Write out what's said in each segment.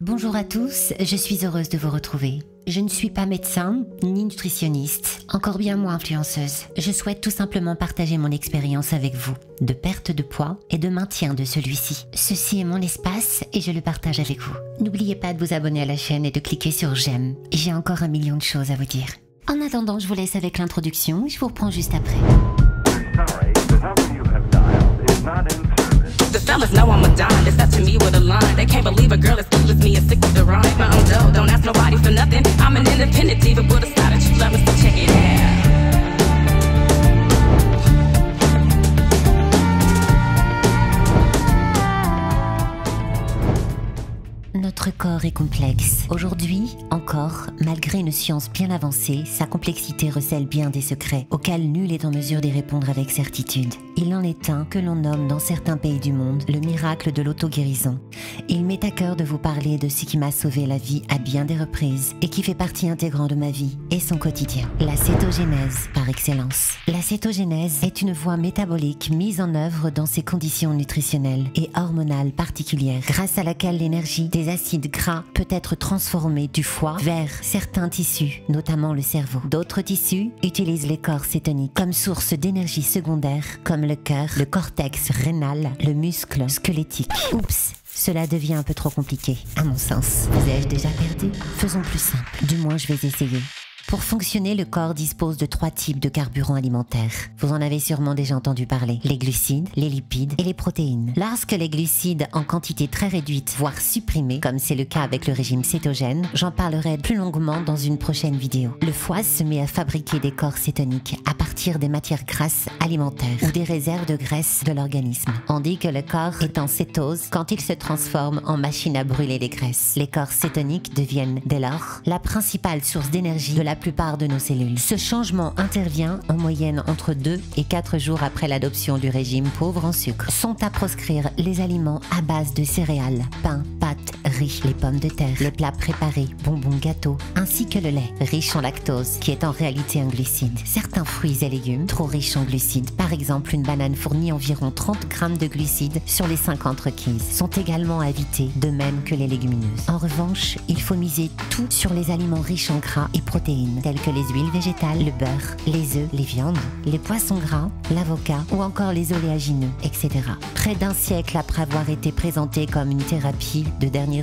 Bonjour à tous, je suis heureuse de vous retrouver. Je ne suis pas médecin ni nutritionniste, encore bien moins influenceuse. Je souhaite tout simplement partager mon expérience avec vous de perte de poids et de maintien de celui-ci. Ceci est mon espace et je le partage avec vous. N'oubliez pas de vous abonner à la chaîne et de cliquer sur j'aime. J'ai encore un million de choses à vous dire. En attendant, je vous laisse avec l'introduction, je vous reprends juste après. The fellas know I'm a dime. They step to me with a line. They can't believe a girl as cool as me corps est complexe. Aujourd'hui, encore, malgré une science bien avancée, sa complexité recèle bien des secrets auxquels nul est en mesure d'y répondre avec certitude. Il en est un que l'on nomme dans certains pays du monde le miracle de l'auto-guérison. Il m'est à cœur de vous parler de ce qui m'a sauvé la vie à bien des reprises et qui fait partie intégrante de ma vie et son quotidien. La cétogénèse par excellence. La cétogénèse est une voie métabolique mise en œuvre dans ces conditions nutritionnelles et hormonales particulières grâce à laquelle l'énergie des acides gras peut être transformée du foie vers certains tissus, notamment le cerveau. D'autres tissus utilisent les corps cétoniques comme source d'énergie secondaire comme le cœur, le cortex rénal, le muscle squelettique. Oups cela devient un peu trop compliqué, à mon sens. Vous ai-je déjà perdu? Faisons plus simple. Du moins, je vais essayer. Pour fonctionner, le corps dispose de trois types de carburants alimentaires. Vous en avez sûrement déjà entendu parler. Les glucides, les lipides et les protéines. Lorsque les glucides en quantité très réduite, voire supprimés, comme c'est le cas avec le régime cétogène, j'en parlerai plus longuement dans une prochaine vidéo. Le foie se met à fabriquer des corps cétoniques à partir des matières grasses alimentaires ou des réserves de graisse de l'organisme. On dit que le corps est en cétose quand il se transforme en machine à brûler les graisses. Les corps cétoniques deviennent dès lors la principale source d'énergie de la plupart de nos cellules. Ce changement intervient en moyenne entre 2 et 4 jours après l'adoption du régime pauvre en sucre. Sont à proscrire les aliments à base de céréales, pain, les pommes de terre, les plats préparés, bonbons, gâteaux, ainsi que le lait, riche en lactose, qui est en réalité un glucide. Certains fruits et légumes, trop riches en glucides, par exemple une banane fournit environ 30 grammes de glucides sur les 50 requises, sont également à éviter, de même que les légumineuses. En revanche, il faut miser tout sur les aliments riches en gras et protéines, tels que les huiles végétales, le beurre, les œufs, les viandes, les poissons gras, l'avocat ou encore les oléagineux, etc. Près d'un siècle après avoir été présenté comme une thérapie de dernier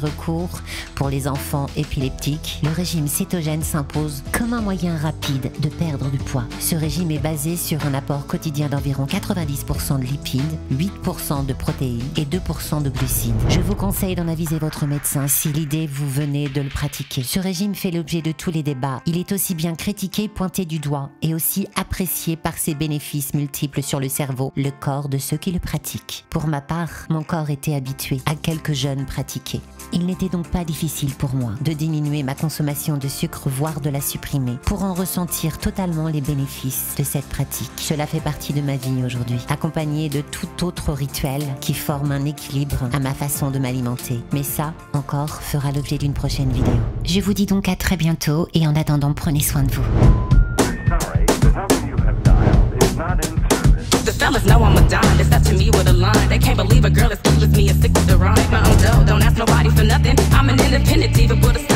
pour les enfants épileptiques, le régime cétogène s'impose comme un moyen rapide de perdre du poids. Ce régime est basé sur un apport quotidien d'environ 90% de lipides, 8% de protéines et 2% de glucides. Je vous conseille d'en aviser votre médecin si l'idée vous venez de le pratiquer. Ce régime fait l'objet de tous les débats. Il est aussi bien critiqué, pointé du doigt et aussi apprécié par ses bénéfices multiples sur le cerveau, le corps de ceux qui le pratiquent. Pour ma part, mon corps était habitué à quelques jeunes pratiquer. Il n'était donc pas difficile pour moi de diminuer ma consommation de sucre, voire de la supprimer, pour en ressentir totalement les bénéfices de cette pratique. Cela fait partie de ma vie aujourd'hui, accompagné de tout autre rituel qui forme un équilibre à ma façon de m'alimenter. Mais ça, encore, fera l'objet d'une prochaine vidéo. Je vous dis donc à très bientôt et en attendant, prenez soin de vous. The fellas know I'm a dime. They step to me with a line. They can't believe a girl as cool as me is sick with the rhyme. My own dough, don't ask nobody for nothing. I'm an independent diva with a